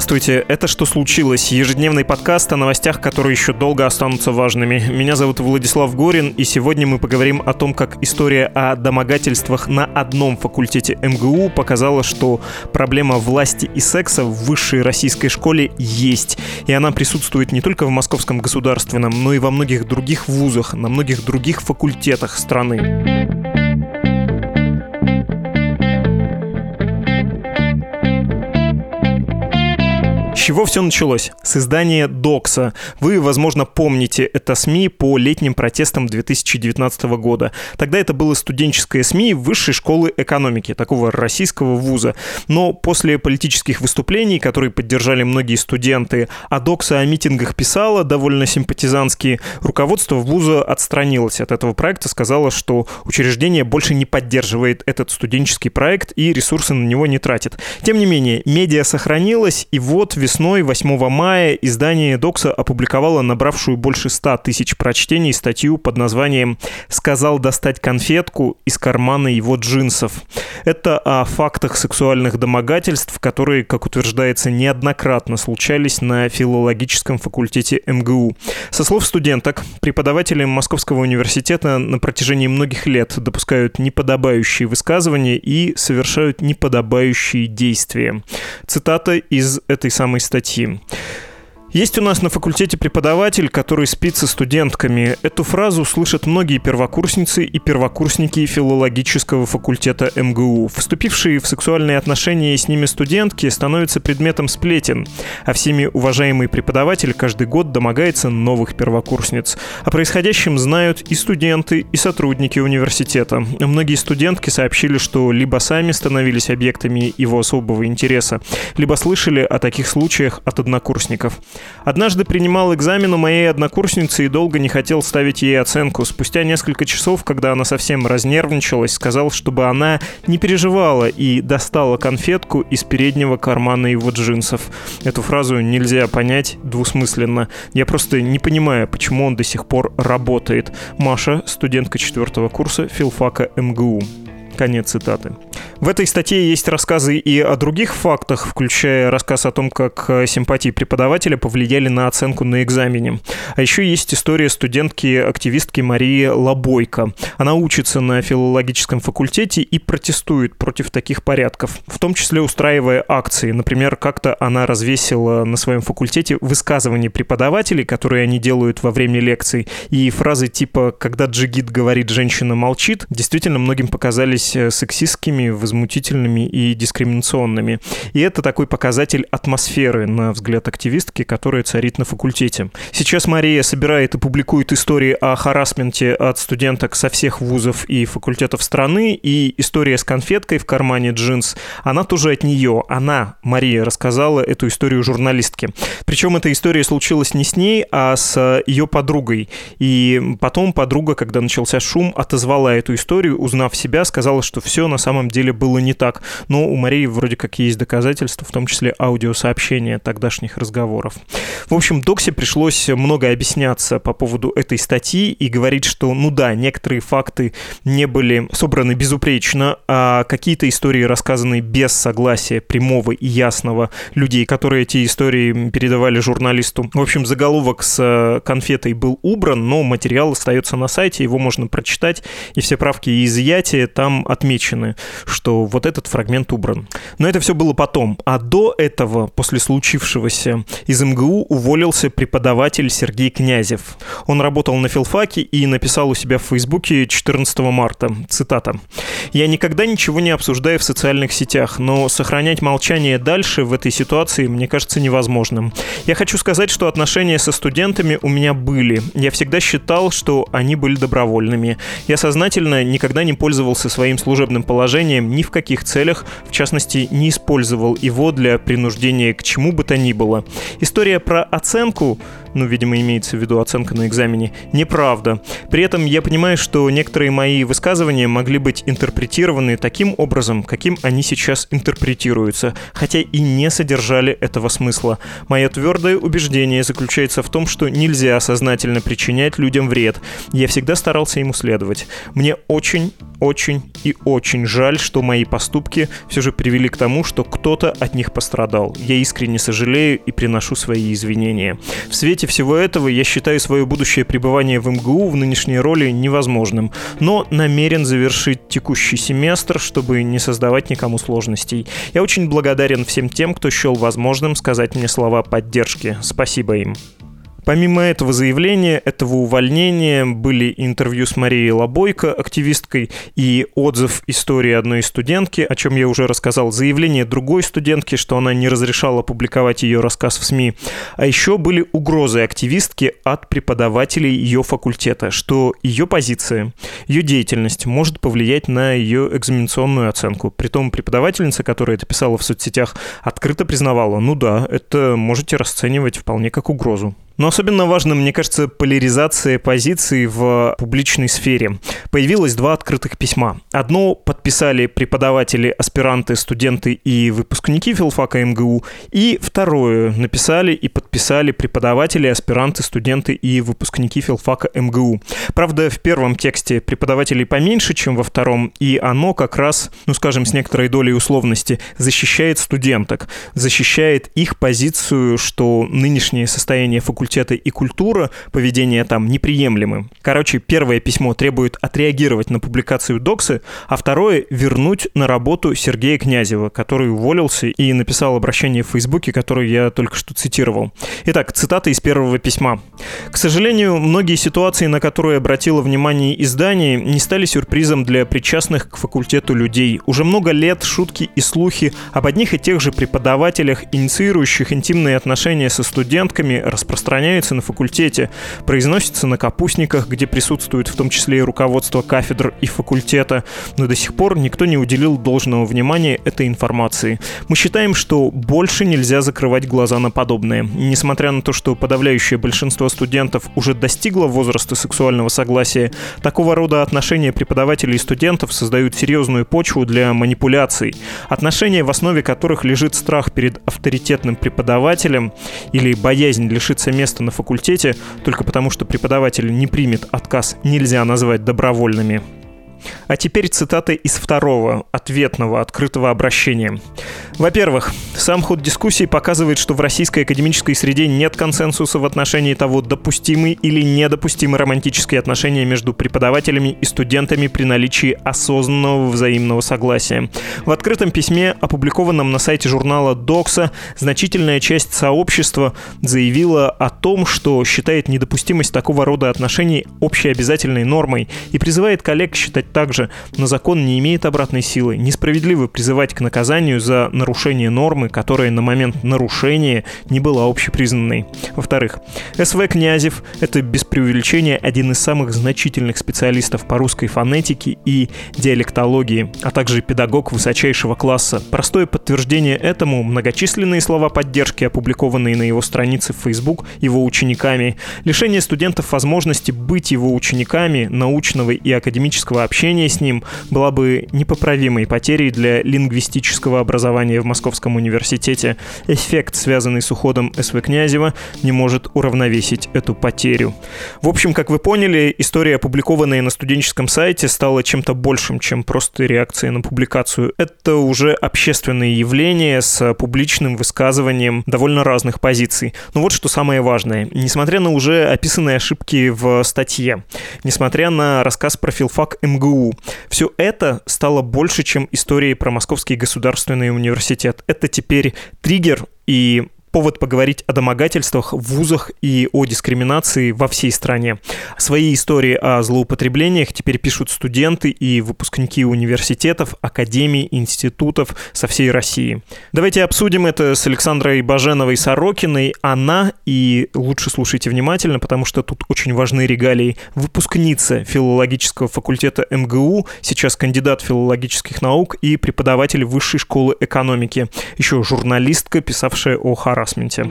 Здравствуйте, это «Что случилось?» Ежедневный подкаст о новостях, которые еще долго останутся важными. Меня зовут Владислав Горин, и сегодня мы поговорим о том, как история о домогательствах на одном факультете МГУ показала, что проблема власти и секса в высшей российской школе есть. И она присутствует не только в Московском государственном, но и во многих других вузах, на многих других факультетах страны. Чего все началось? С издания «Докса». Вы, возможно, помните это СМИ по летним протестам 2019 года. Тогда это было студенческое СМИ Высшей школы экономики, такого российского вуза. Но после политических выступлений, которые поддержали многие студенты, а «Докса» о митингах писала довольно симпатизантски, руководство вуза отстранилось от этого проекта, сказало, что учреждение больше не поддерживает этот студенческий проект и ресурсы на него не тратит. Тем не менее, медиа сохранилась, и вот весной весной 8 мая издание «Докса» опубликовало набравшую больше 100 тысяч прочтений статью под названием «Сказал достать конфетку из кармана его джинсов». Это о фактах сексуальных домогательств, которые, как утверждается, неоднократно случались на филологическом факультете МГУ. Со слов студенток, преподаватели Московского университета на протяжении многих лет допускают неподобающие высказывания и совершают неподобающие действия. Цитата из этой самой статьи. Есть у нас на факультете преподаватель, который спит со студентками. Эту фразу слышат многие первокурсницы и первокурсники филологического факультета МГУ. Вступившие в сексуальные отношения с ними студентки становятся предметом сплетен, а всеми уважаемый преподаватель каждый год домогается новых первокурсниц. О происходящем знают и студенты, и сотрудники университета. Многие студентки сообщили, что либо сами становились объектами его особого интереса, либо слышали о таких случаях от однокурсников. Однажды принимал экзамен у моей однокурсницы и долго не хотел ставить ей оценку. Спустя несколько часов, когда она совсем разнервничалась, сказал, чтобы она не переживала и достала конфетку из переднего кармана его джинсов. Эту фразу нельзя понять двусмысленно. Я просто не понимаю, почему он до сих пор работает. Маша, студентка четвертого курса филфака МГУ. Конец цитаты. В этой статье есть рассказы и о других фактах, включая рассказ о том, как э, симпатии преподавателя повлияли на оценку на экзамене. А еще есть история студентки-активистки Марии Лобойко. Она учится на филологическом факультете и протестует против таких порядков, в том числе устраивая акции. Например, как-то она развесила на своем факультете высказывания преподавателей, которые они делают во время лекций, и фразы типа «когда джигит говорит, женщина молчит» действительно многим показались э, сексистскими, возмутительными и дискриминационными. И это такой показатель атмосферы, на взгляд активистки, которая царит на факультете. Сейчас Мария собирает и публикует истории о харасменте от студенток со всех вузов и факультетов страны, и история с конфеткой в кармане джинс, она тоже от нее. Она, Мария, рассказала эту историю журналистке. Причем эта история случилась не с ней, а с ее подругой. И потом подруга, когда начался шум, отозвала эту историю, узнав себя, сказала, что все на самом деле было не так. Но у Марии вроде как есть доказательства, в том числе аудиосообщения тогдашних разговоров. В общем, Доксе пришлось много объясняться по поводу этой статьи и говорить, что, ну да, некоторые факты не были собраны безупречно, а какие-то истории рассказаны без согласия прямого и ясного людей, которые эти истории передавали журналисту. В общем, заголовок с конфетой был убран, но материал остается на сайте, его можно прочитать, и все правки и изъятия там отмечены, что вот этот фрагмент убран. Но это все было потом. А до этого, после случившегося, из МГУ уволился преподаватель Сергей Князев. Он работал на филфаке и написал у себя в Фейсбуке 14 марта. Цитата. «Я никогда ничего не обсуждаю в социальных сетях, но сохранять молчание дальше в этой ситуации мне кажется невозможным. Я хочу сказать, что отношения со студентами у меня были. Я всегда считал, что они были добровольными. Я сознательно никогда не пользовался своим служебным положением ни в каких целях, в частности, не использовал его для принуждения к чему бы то ни было. История про оценку ну, видимо, имеется в виду оценка на экзамене, неправда. При этом я понимаю, что некоторые мои высказывания могли быть интерпретированы таким образом, каким они сейчас интерпретируются, хотя и не содержали этого смысла. Мое твердое убеждение заключается в том, что нельзя сознательно причинять людям вред. Я всегда старался ему следовать. Мне очень, очень и очень жаль, что мои поступки все же привели к тому, что кто-то от них пострадал. Я искренне сожалею и приношу свои извинения. В свете всего этого я считаю свое будущее пребывание в МГУ в нынешней роли невозможным, но намерен завершить текущий семестр, чтобы не создавать никому сложностей. Я очень благодарен всем тем, кто счел возможным сказать мне слова поддержки. Спасибо им. Помимо этого заявления, этого увольнения были интервью с Марией Лобойко, активисткой, и отзыв истории одной студентки, о чем я уже рассказал, заявление другой студентки, что она не разрешала публиковать ее рассказ в СМИ. А еще были угрозы активистки от преподавателей ее факультета, что ее позиция, ее деятельность может повлиять на ее экзаменационную оценку. Притом преподавательница, которая это писала в соцсетях, открыто признавала, ну да, это можете расценивать вполне как угрозу. Но особенно важно, мне кажется, поляризация позиций в публичной сфере. Появилось два открытых письма. Одно подписали преподаватели, аспиранты, студенты и выпускники филфака МГУ, и второе написали и подписали преподаватели, аспиранты, студенты и выпускники филфака МГУ. Правда, в первом тексте преподавателей поменьше, чем во втором, и оно как раз, ну скажем, с некоторой долей условности, защищает студенток, защищает их позицию, что нынешнее состояние факультета факультета и культура, поведение там неприемлемы. Короче, первое письмо требует отреагировать на публикацию Доксы, а второе — вернуть на работу Сергея Князева, который уволился и написал обращение в Фейсбуке, которое я только что цитировал. Итак, цитата из первого письма. «К сожалению, многие ситуации, на которые обратило внимание издание, не стали сюрпризом для причастных к факультету людей. Уже много лет шутки и слухи об одних и тех же преподавателях, инициирующих интимные отношения со студентками, распространяются на факультете, произносится на капустниках, где присутствует в том числе и руководство кафедр и факультета, но до сих пор никто не уделил должного внимания этой информации. Мы считаем, что больше нельзя закрывать глаза на подобное. Несмотря на то, что подавляющее большинство студентов уже достигло возраста сексуального согласия, такого рода отношения преподавателей и студентов создают серьезную почву для манипуляций. Отношения, в основе которых лежит страх перед авторитетным преподавателем или боязнь лишиться места на факультете только потому, что преподаватель не примет отказ, нельзя назвать добровольными. А теперь цитаты из второго, ответного, открытого обращения. Во-первых, сам ход дискуссии показывает, что в российской академической среде нет консенсуса в отношении того, допустимы или недопустимы романтические отношения между преподавателями и студентами при наличии осознанного взаимного согласия. В открытом письме, опубликованном на сайте журнала «Докса», значительная часть сообщества заявила о том, что считает недопустимость такого рода отношений общеобязательной нормой и призывает коллег считать также, но закон не имеет обратной силы. Несправедливо призывать к наказанию за нарушение нормы, которая на момент нарушения не была общепризнанной. Во-вторых, СВ Князев — это без преувеличения один из самых значительных специалистов по русской фонетике и диалектологии, а также педагог высочайшего класса. Простое подтверждение этому — многочисленные слова поддержки, опубликованные на его странице в Facebook его учениками, лишение студентов возможности быть его учениками научного и академического общения общение с ним была бы непоправимой потерей для лингвистического образования в Московском университете. Эффект, связанный с уходом СВ Князева, не может уравновесить эту потерю. В общем, как вы поняли, история, опубликованная на студенческом сайте, стала чем-то большим, чем просто реакция на публикацию. Это уже общественное явление с публичным высказыванием довольно разных позиций. Но вот что самое важное. Несмотря на уже описанные ошибки в статье, несмотря на рассказ про филфак МГУ, МГУ. Все это стало больше, чем историей про Московский государственный университет. Это теперь триггер и повод поговорить о домогательствах в вузах и о дискриминации во всей стране. Свои истории о злоупотреблениях теперь пишут студенты и выпускники университетов, академий, институтов со всей России. Давайте обсудим это с Александрой Баженовой-Сорокиной. Она, и лучше слушайте внимательно, потому что тут очень важны регалии, выпускница филологического факультета МГУ, сейчас кандидат филологических наук и преподаватель Высшей школы экономики. Еще журналистка, писавшая о харасменте.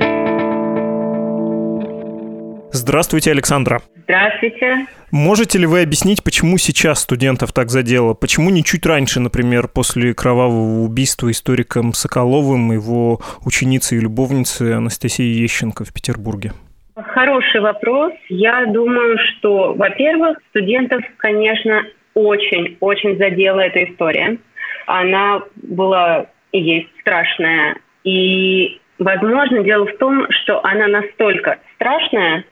Здравствуйте, Александра. Здравствуйте. Можете ли вы объяснить, почему сейчас студентов так задело? Почему не чуть раньше, например, после кровавого убийства историком Соколовым его ученицы и любовницы Анастасии Ещенко в Петербурге? Хороший вопрос. Я думаю, что, во-первых, студентов, конечно, очень-очень задела эта история. Она была и есть страшная. И, возможно, дело в том, что она настолько страшная,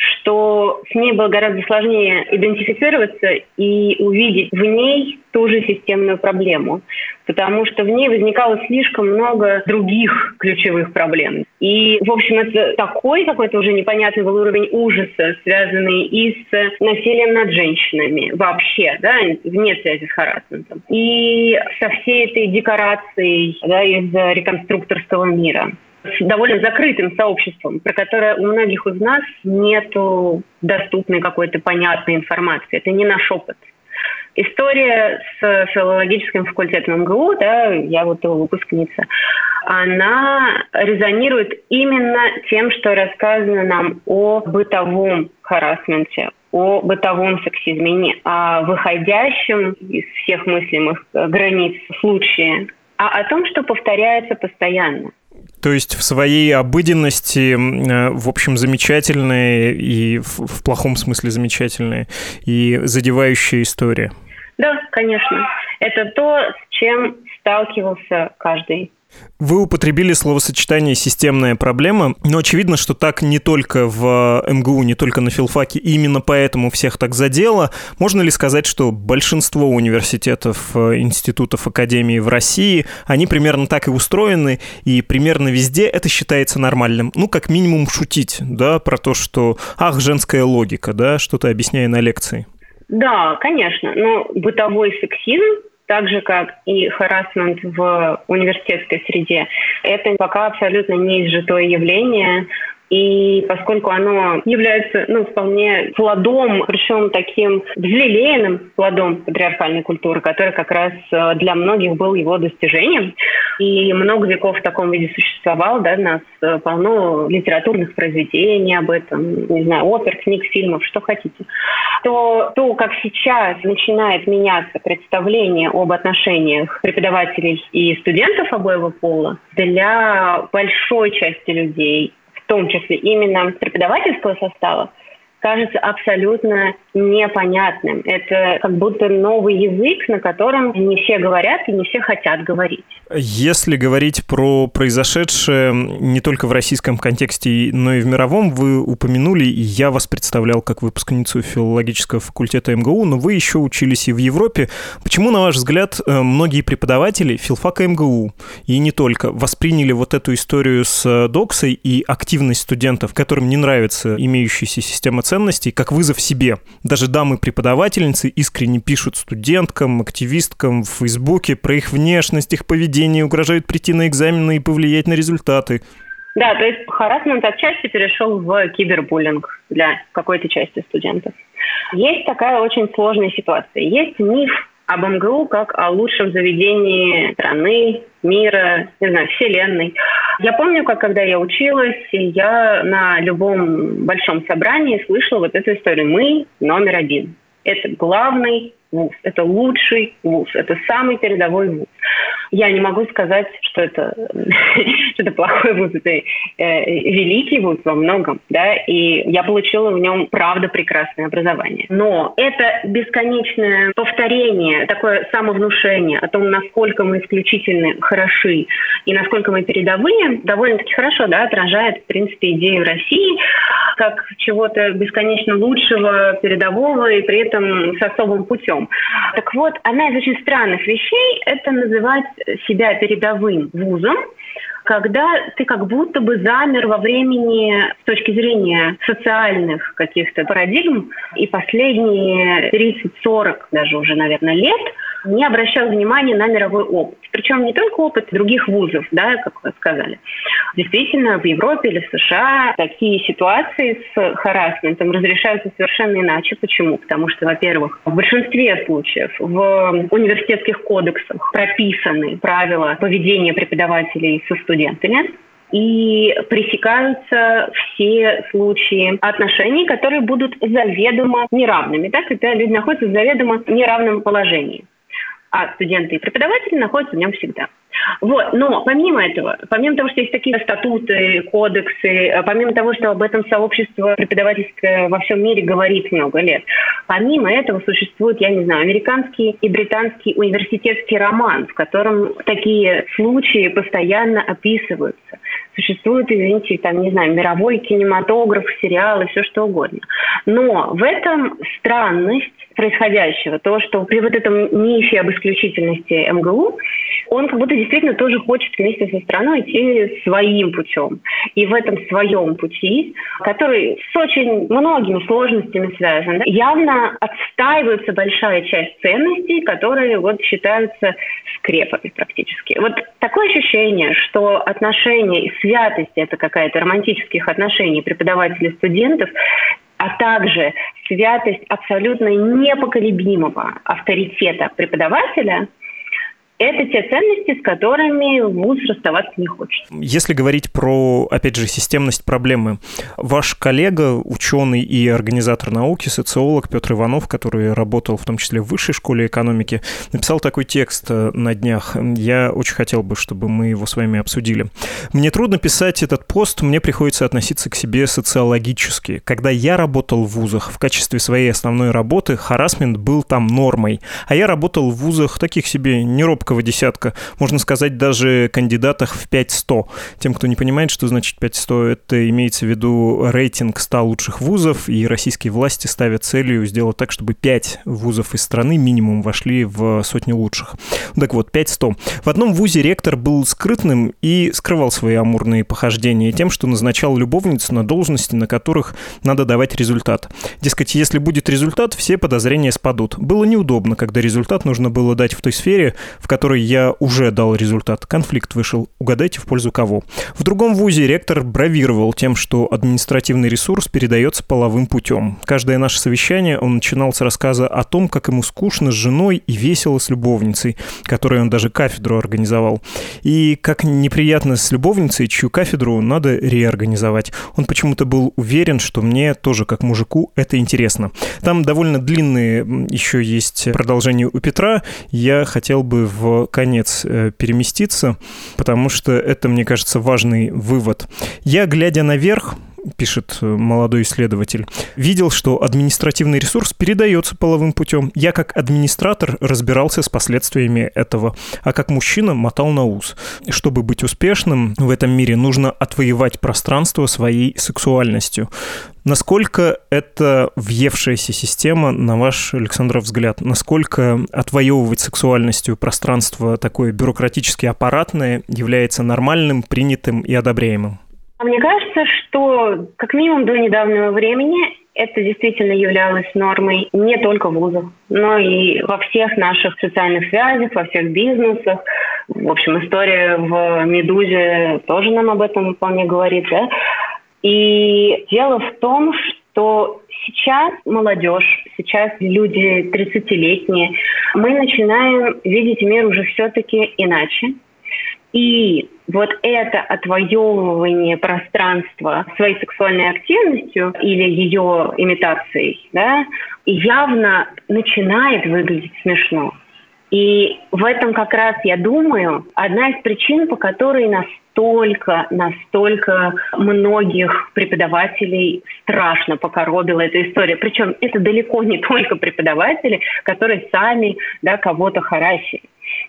что с ней было гораздо сложнее идентифицироваться и увидеть в ней ту же системную проблему, потому что в ней возникало слишком много других ключевых проблем. И, в общем, это такой какой-то уже непонятный был уровень ужаса, связанный и с насилием над женщинами вообще, да, вне связи с харасментом, и со всей этой декорацией да, из реконструкторского мира довольно закрытым сообществом, про которое у многих из нас нет доступной какой-то понятной информации. Это не наш опыт. История с филологическим факультетом МГУ, да, я вот его выпускница, она резонирует именно тем, что рассказано нам о бытовом харасменте, о бытовом сексизме, не о выходящем из всех мыслимых границ случае, а о том, что повторяется постоянно. То есть в своей обыденности, э, в общем, замечательная и в плохом смысле замечательная и задевающая история. Да, конечно. Это то, с чем сталкивался каждый вы употребили словосочетание «системная проблема», но очевидно, что так не только в МГУ, не только на филфаке, и именно поэтому всех так задело. Можно ли сказать, что большинство университетов, э, институтов, академий в России, они примерно так и устроены, и примерно везде это считается нормальным? Ну, как минимум шутить, да, про то, что «ах, женская логика», да, что-то объясняя на лекции. Да, конечно, но бытовой сексизм так же, как и харасмент в университетской среде, это пока абсолютно неизжитое явление. И поскольку оно является ну, вполне плодом, причем таким взлелеянным плодом патриархальной культуры, который как раз э, для многих был его достижением, и много веков в таком виде существовал, да, нас э, полно литературных произведений об этом, не знаю, опер, книг, фильмов, что хотите, то то, как сейчас начинает меняться представление об отношениях преподавателей и студентов обоего пола, для большой части людей том числе именно преподавательского состава, кажется абсолютно непонятным. Это как будто новый язык, на котором не все говорят и не все хотят говорить. Если говорить про произошедшее не только в российском контексте, но и в мировом, вы упомянули, и я вас представлял как выпускницу филологического факультета МГУ, но вы еще учились и в Европе. Почему, на ваш взгляд, э, многие преподаватели филфака МГУ, и не только, восприняли вот эту историю с доксой и активность студентов, которым не нравится имеющаяся система ценностей, как вызов себе? Даже дамы-преподавательницы искренне пишут студенткам, активисткам в Фейсбуке про их внешность, их поведение, угрожают прийти на экзамены и повлиять на результаты. Да, то есть харасмент отчасти перешел в кибербуллинг для какой-то части студентов. Есть такая очень сложная ситуация. Есть миф об МГУ как о лучшем заведении страны, мира, не знаю, вселенной. Я помню, как когда я училась, я на любом большом собрании слышала вот эту историю. Мы номер один. Это главный вуз, это лучший вуз, это самый передовой вуз. Я не могу сказать, что это, это плохой вуз, это э, великий вуз во многом, да, и я получила в нем, правда, прекрасное образование. Но это бесконечное повторение, такое самовнушение о том, насколько мы исключительно хороши и насколько мы передовые, довольно-таки хорошо, да, отражает, в принципе, идею России как чего-то бесконечно лучшего, передового и при этом с особым путем. Так вот, одна из очень странных вещей – это называть себя передовым вузом, когда ты как будто бы замер во времени с точки зрения социальных каких-то парадигм, и последние 30-40 даже уже, наверное, лет не обращал внимания на мировой опыт. Причем не только опыт других вузов, да, как вы сказали. Действительно, в Европе или в США такие ситуации с харасментом разрешаются совершенно иначе. Почему? Потому что, во-первых, в большинстве случаев в университетских кодексах прописаны правила поведения преподавателей со студентами, и пресекаются все случаи отношений, которые будут заведомо неравными, да, когда люди находятся в заведомо неравном положении. А студенты и преподаватели находятся в нем всегда. Вот. Но помимо этого, помимо того, что есть такие статуты, кодексы, помимо того, что об этом сообщество преподавательское во всем мире говорит много лет, помимо этого существует, я не знаю, американский и британский университетский роман, в котором такие случаи постоянно описываются. Существует, извините, там, не знаю, мировой кинематограф, сериалы, все что угодно. Но в этом странность происходящего, то, что при вот этом мифе об исключительности МГУ, он как будто действительно тоже хочет вместе со страной идти своим путем. И в этом своем пути, который с очень многими сложностями связан, да, явно отстаивается большая часть ценностей, которые вот считаются скрепами практически. Вот такое ощущение, что отношения, святость это какая-то романтических отношений преподавателей и студентов, а также святость абсолютно непоколебимого авторитета преподавателя – это те ценности, с которыми вуз расставаться не хочет. Если говорить про, опять же, системность проблемы, ваш коллега, ученый и организатор науки, социолог Петр Иванов, который работал в том числе в высшей школе экономики, написал такой текст э, на днях. Я очень хотел бы, чтобы мы его с вами обсудили. Мне трудно писать этот пост, мне приходится относиться к себе социологически. Когда я работал в вузах в качестве своей основной работы, харасмент был там нормой. А я работал в вузах таких себе неробко высокого десятка, можно сказать, даже кандидатах в 5-100. Тем, кто не понимает, что значит 5-100, это имеется в виду рейтинг 100 лучших вузов, и российские власти ставят целью сделать так, чтобы 5 вузов из страны минимум вошли в сотню лучших. Так вот, 5-100. В одном вузе ректор был скрытным и скрывал свои амурные похождения тем, что назначал любовниц на должности, на которых надо давать результат. Дескать, если будет результат, все подозрения спадут. Было неудобно, когда результат нужно было дать в той сфере, в которой которой я уже дал результат. Конфликт вышел. Угадайте, в пользу кого. В другом вузе ректор бравировал тем, что административный ресурс передается половым путем. Каждое наше совещание он начинал с рассказа о том, как ему скучно с женой и весело с любовницей, которой он даже кафедру организовал. И как неприятно с любовницей, чью кафедру надо реорганизовать. Он почему-то был уверен, что мне тоже, как мужику, это интересно. Там довольно длинные еще есть продолжение у Петра. Я хотел бы в конец э, переместиться, потому что это, мне кажется, важный вывод. Я, глядя наверх, пишет э, молодой исследователь, видел, что административный ресурс передается половым путем. Я как администратор разбирался с последствиями этого, а как мужчина мотал на ус. Чтобы быть успешным в этом мире, нужно отвоевать пространство своей сексуальностью. Насколько это въевшаяся система, на ваш, Александров, взгляд? Насколько отвоевывать сексуальностью пространство такое бюрократически аппаратное является нормальным, принятым и одобряемым? Мне кажется, что как минимум до недавнего времени это действительно являлось нормой не только в вузах, но и во всех наших социальных связях, во всех бизнесах. В общем, история в «Медузе» тоже нам об этом вполне говорит. Да? И дело в том, что сейчас молодежь, сейчас люди 30-летние, мы начинаем видеть мир уже все-таки иначе. И вот это отвоевывание пространства своей сексуальной активностью или ее имитацией, да, явно начинает выглядеть смешно. И в этом как раз, я думаю, одна из причин, по которой настолько, настолько многих преподавателей страшно покоробила эта история. Причем это далеко не только преподаватели, которые сами да, кого-то харасили.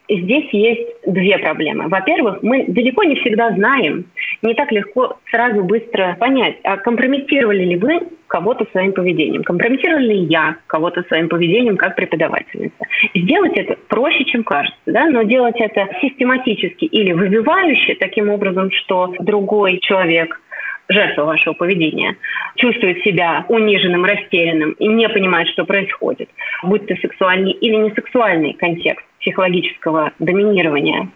Здесь есть две проблемы. Во-первых, мы далеко не всегда знаем, не так легко сразу быстро понять, а компрометировали ли вы кого-то своим поведением, компрометировали ли я кого-то своим поведением как преподавательница. Сделать это проще, чем кажется, да? но делать это систематически или вызывающе таким образом, что другой человек жертва вашего поведения, чувствует себя униженным, растерянным и не понимает, что происходит, будь то сексуальный или не сексуальный контекст психологического доминирования.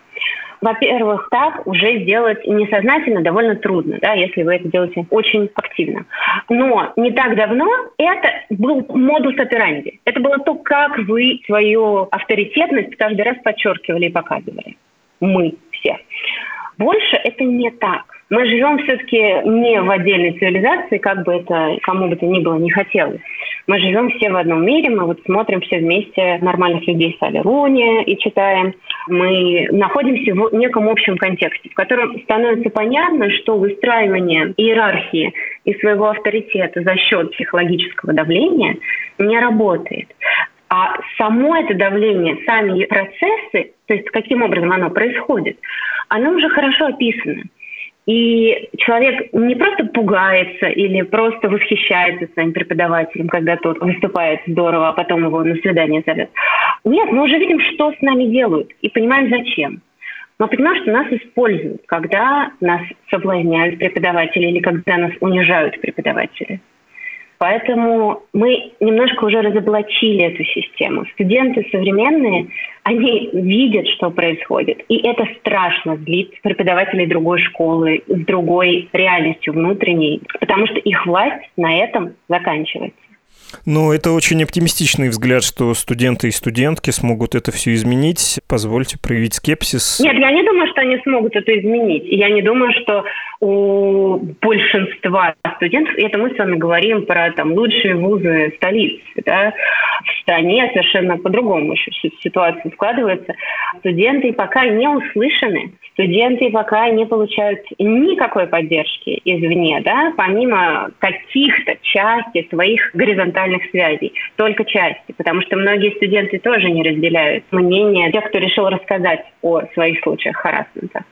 Во-первых, так уже сделать несознательно довольно трудно, да, если вы это делаете очень активно. Но не так давно это был модус операнди. Это было то, как вы свою авторитетность каждый раз подчеркивали и показывали. Мы все. Больше это не так. Мы живем все-таки не в отдельной цивилизации, как бы это кому бы то ни было не хотелось. Мы живем все в одном мире, мы вот смотрим все вместе нормальных людей с Алируни и читаем. Мы находимся в неком общем контексте, в котором становится понятно, что выстраивание иерархии и своего авторитета за счет психологического давления не работает. А само это давление, сами процессы, то есть каким образом оно происходит, оно уже хорошо описано. И человек не просто пугается или просто восхищается своим преподавателем, когда тот выступает здорово, а потом его на свидание зовет. Нет, мы уже видим, что с нами делают, и понимаем, зачем. Мы понимаем, что нас используют, когда нас соблазняют преподаватели или когда нас унижают преподаватели. Поэтому мы немножко уже разоблачили эту систему. Студенты современные, они видят, что происходит. И это страшно злит преподавателей другой школы с другой реальностью внутренней, потому что их власть на этом заканчивается. Ну, это очень оптимистичный взгляд, что студенты и студентки смогут это все изменить. Позвольте проявить скепсис. Нет, я не думаю, что они смогут это изменить. Я не думаю, что у большинства студентов, и это мы с вами говорим про там, лучшие вузы столицы, да, в стране совершенно по-другому еще ситуация складывается. Студенты пока не услышаны, студенты пока не получают никакой поддержки извне, да, помимо каких-то части своих горизонтальных связей, только части, потому что многие студенты тоже не разделяют мнение тех, кто решил рассказать о своих случаях харасмента.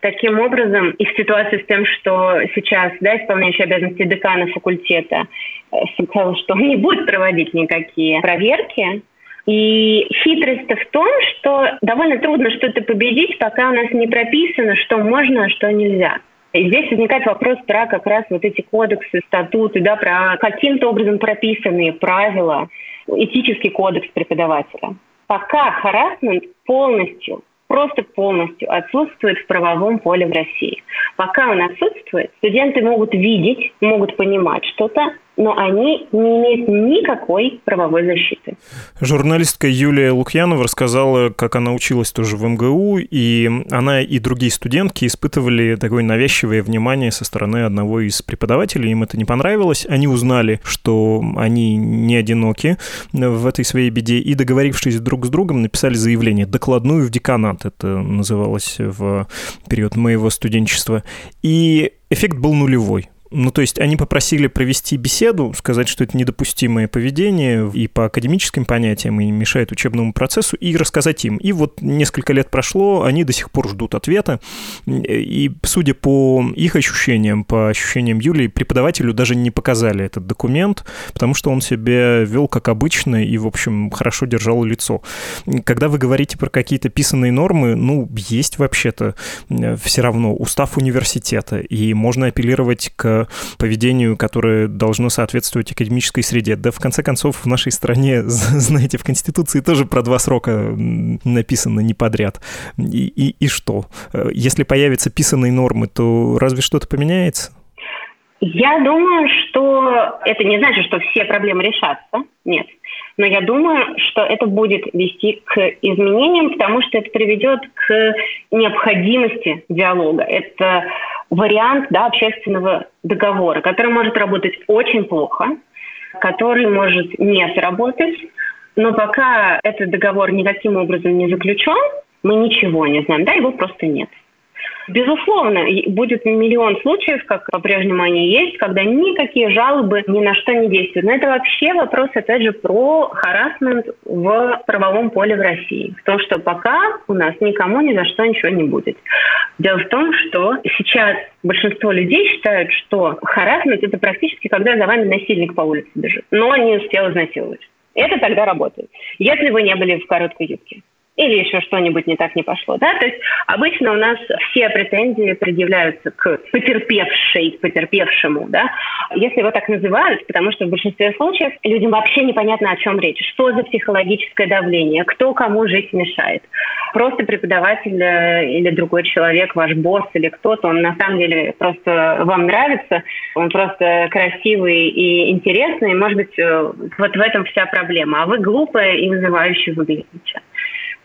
Таким образом, их ситуация с тем, что сейчас да, исполняющий обязанности декана факультета э, сказал, что он не будет проводить никакие проверки, и хитрость-то в том, что довольно трудно что-то победить, пока у нас не прописано, что можно, а что нельзя. И здесь возникает вопрос про как раз вот эти кодексы, статуты, да, про каким-то образом прописанные правила, этический кодекс преподавателя. Пока харасмент полностью просто полностью отсутствует в правовом поле в России. Пока он отсутствует, студенты могут видеть, могут понимать что-то, но они не имеют никакой правовой защиты. Журналистка Юлия Лукьянова рассказала, как она училась тоже в МГУ, и она и другие студентки испытывали такое навязчивое внимание со стороны одного из преподавателей. Им это не понравилось. Они узнали, что они не одиноки в этой своей беде, и, договорившись друг с другом, написали заявление, докладную в деканат, это называлось в период моего студенчества. И эффект был нулевой. Ну, то есть они попросили провести беседу, сказать, что это недопустимое поведение и по академическим понятиям, и мешает учебному процессу, и рассказать им. И вот несколько лет прошло, они до сих пор ждут ответа. И судя по их ощущениям, по ощущениям Юлии, преподавателю даже не показали этот документ, потому что он себя вел как обычно и, в общем, хорошо держал лицо. Когда вы говорите про какие-то писанные нормы, ну, есть вообще-то все равно устав университета, и можно апеллировать к поведению, которое должно соответствовать академической среде. Да, в конце концов, в нашей стране, знаете, в Конституции тоже про два срока написано не подряд. И, и, и что? Э, если появятся писанные нормы, то разве что-то поменяется? Я думаю, что это не значит, что все проблемы решатся. Нет. Но я думаю, что это будет вести к изменениям, потому что это приведет к необходимости диалога. Это вариант да, общественного договора, который может работать очень плохо, который может не сработать, но пока этот договор никаким образом не заключен, мы ничего не знаем, да, его просто нет. Безусловно, будет миллион случаев, как по-прежнему они есть, когда никакие жалобы ни на что не действуют. Но это вообще вопрос, опять же, про харасмент в правовом поле в России. В том, что пока у нас никому ни за что ничего не будет. Дело в том, что сейчас большинство людей считают, что харасмент – это практически когда за вами насильник по улице бежит, но не успел изнасиловать. Это тогда работает. Если вы не были в короткой юбке или еще что-нибудь не так не пошло. Да? То есть обычно у нас все претензии предъявляются к потерпевшей, потерпевшему. Да? Если его так называют, потому что в большинстве случаев людям вообще непонятно, о чем речь. Что за психологическое давление, кто кому жить мешает. Просто преподаватель э, или другой человек, ваш босс или кто-то, он на самом деле просто вам нравится, он просто красивый и интересный, может быть, э, вот в этом вся проблема. А вы глупая и вызывающе выглядите.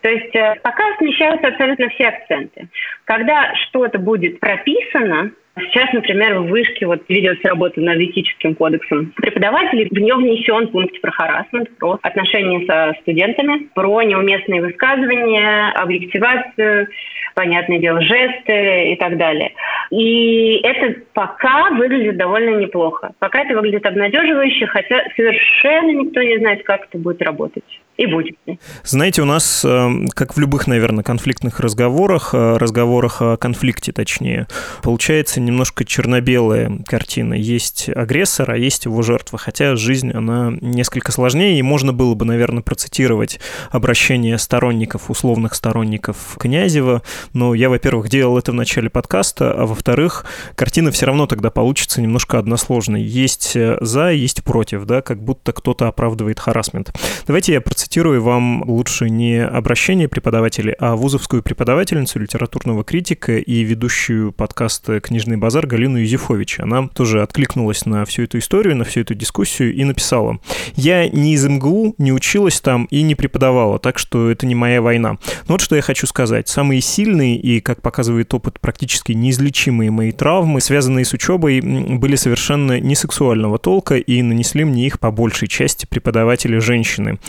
То есть э, пока смещаются абсолютно все акценты. Когда что-то будет прописано, Сейчас, например, в вышке вот ведется работа над этическим кодексом преподавателей. В нее внесен пункт про харасмент, про отношения со студентами, про неуместные высказывания, объективацию, понятное дело, жесты и так далее. И это пока выглядит довольно неплохо. Пока это выглядит обнадеживающе, хотя совершенно никто не знает, как это будет работать. И будет. Знаете, у нас, э, как в любых, наверное, конфликтных разговорах, э, разговорах о конфликте, точнее, получается немножко черно-белая картина. Есть агрессор, а есть его жертва. Хотя жизнь, она несколько сложнее, и можно было бы, наверное, процитировать обращение сторонников, условных сторонников Князева, но я, во-первых, делал это в начале подкаста, а во-вторых, картина все равно тогда получится немножко односложной. Есть э, за, есть против, да, как будто кто-то оправдывает харасмент. Давайте я процитирую вам лучше не обращение преподавателей, а вузовскую преподавательницу, литературного критика и ведущую подкаста «Книжный базар» Галину Юзефович. Она тоже откликнулась на всю эту историю, на всю эту дискуссию и написала. «Я не из МГУ, не училась там и не преподавала, так что это не моя война. Но вот что я хочу сказать. Самые сильные и, как показывает опыт, практически неизлечимые мои травмы, связанные с учебой, были совершенно не сексуального толка и нанесли мне их по большей части преподаватели женщины.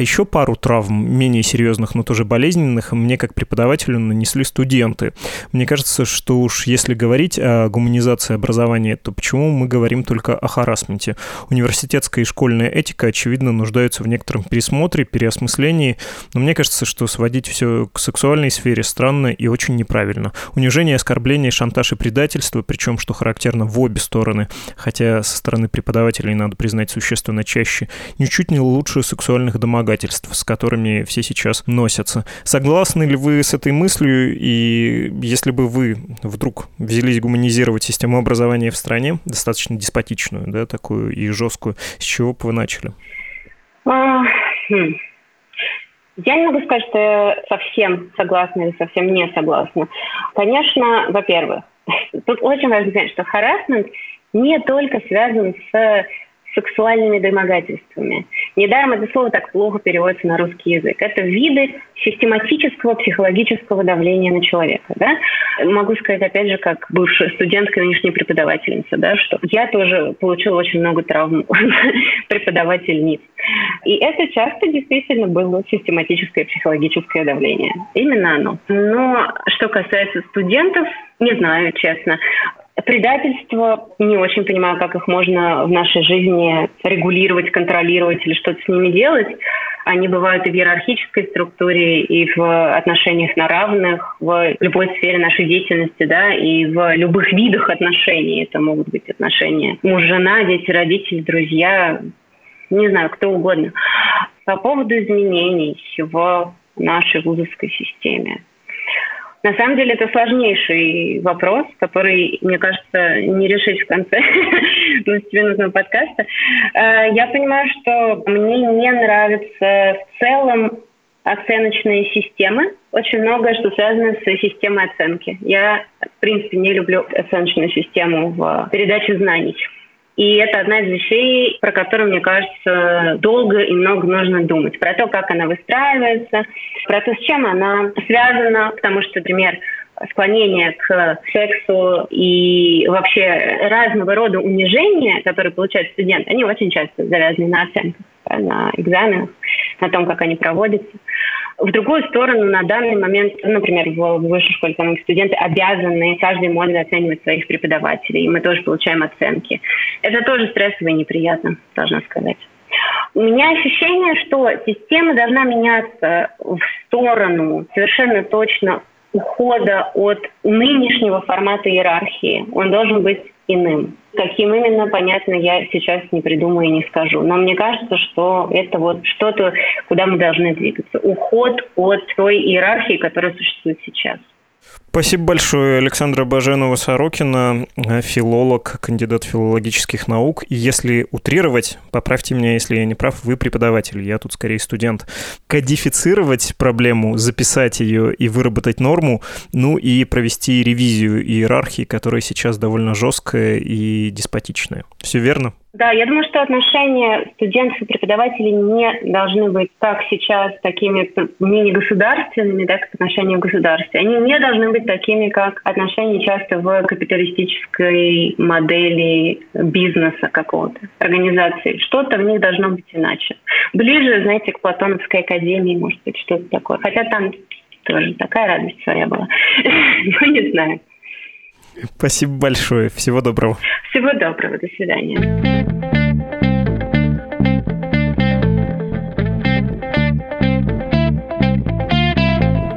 А еще пару травм, менее серьезных, но тоже болезненных, мне как преподавателю нанесли студенты. Мне кажется, что уж если говорить о гуманизации образования, то почему мы говорим только о харасменте? Университетская и школьная этика, очевидно, нуждаются в некотором пересмотре, переосмыслении, но мне кажется, что сводить все к сексуальной сфере странно и очень неправильно. Унижение, оскорбление, шантаж и предательство, причем, что характерно, в обе стороны, хотя со стороны преподавателей, надо признать, существенно чаще, ничуть не лучше сексуальных домогательств, с которыми все сейчас носятся. Согласны ли вы с этой мыслью, и если бы вы вдруг взялись гуманизировать систему образования в стране, достаточно деспотичную, да, такую и жесткую, с чего бы вы начали? А, хм. Я не могу сказать, что я совсем согласна или совсем не согласна. Конечно, во-первых, тут очень важно понять, что харасмент не только связан с сексуальными домогательствами. Недаром это слово так плохо переводится на русский язык. Это виды систематического психологического давления на человека. Да? Могу сказать, опять же, как бывшая студентка, нынешняя преподавательница, да, что я тоже получила очень много травм преподавательниц. И это часто действительно было систематическое психологическое давление. Именно оно. Но что касается студентов, не знаю, честно. Предательство, не очень понимаю, как их можно в нашей жизни регулировать, контролировать или что-то с ними делать. Они бывают и в иерархической структуре, и в отношениях на равных, в любой сфере нашей деятельности, да, и в любых видах отношений. Это могут быть отношения муж-жена, дети-родители, друзья, не знаю, кто угодно. По поводу изменений в нашей вузовской системе. На самом деле это сложнейший вопрос, который, мне кажется, не решить в конце 20-минутного подкаста. Э, я понимаю, что мне не нравятся в целом оценочные системы. Очень многое, что связано с системой оценки. Я, в принципе, не люблю оценочную систему в передаче знаний. И это одна из вещей, про которую, мне кажется, долго и много нужно думать. Про то, как она выстраивается, про то, с чем она связана. Потому что, например, склонение к сексу и вообще разного рода унижения, которые получают студенты, они очень часто завязаны на оценках, на экзаменах, на том, как они проводятся. В другую сторону, на данный момент, например, в высшей школе экономики студенты обязаны каждый модуль оценивать своих преподавателей, и мы тоже получаем оценки. Это тоже стрессово и неприятно, должна сказать. У меня ощущение, что система должна меняться в сторону совершенно точно ухода от нынешнего формата иерархии. Он должен быть иным. Каким именно, понятно, я сейчас не придумаю и не скажу. Но мне кажется, что это вот что-то, куда мы должны двигаться. Уход от той иерархии, которая существует сейчас. Спасибо большое, Александра Баженова-Сорокина, филолог, кандидат филологических наук. И если утрировать, поправьте меня, если я не прав, вы преподаватель, я тут скорее студент. Кодифицировать проблему, записать ее и выработать норму, ну и провести ревизию иерархии, которая сейчас довольно жесткая и деспотичная. Все верно? Да, я думаю, что отношения студентов и преподавателей не должны быть, как сейчас, такими мини-государственными, да, как отношения в государстве. Они не должны быть такими, как отношения часто в капиталистической модели бизнеса какого-то, организации. Что-то в них должно быть иначе. Ближе, знаете, к Платоновской академии, может быть, что-то такое. Хотя там тоже такая радость своя была. Ну, не знаю. Спасибо большое. Всего доброго. Всего доброго. До свидания.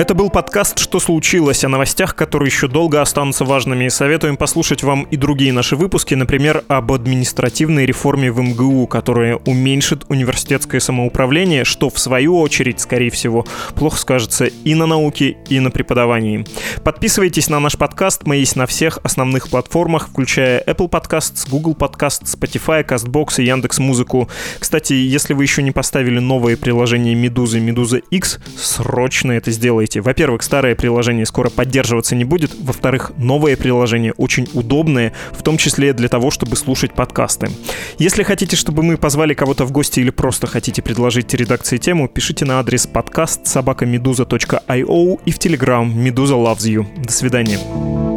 Это был подкаст «Что случилось?» о новостях, которые еще долго останутся важными. Советуем послушать вам и другие наши выпуски, например, об административной реформе в МГУ, которая уменьшит университетское самоуправление, что в свою очередь, скорее всего, плохо скажется и на науке, и на преподавании. Подписывайтесь на наш подкаст, мы есть на всех основных платформах, включая Apple Podcasts, Google Podcasts, Spotify, CastBox и Яндекс Музыку. Кстати, если вы еще не поставили новое приложение Медузы, Медуза X, срочно это сделайте во-первых, старое приложение скоро поддерживаться не будет, во-вторых, новое приложение очень удобное, в том числе для того, чтобы слушать подкасты. Если хотите, чтобы мы позвали кого-то в гости или просто хотите предложить редакции тему, пишите на адрес подкаст собакамедуза.io и в Telegram Медуза Loves You. До свидания.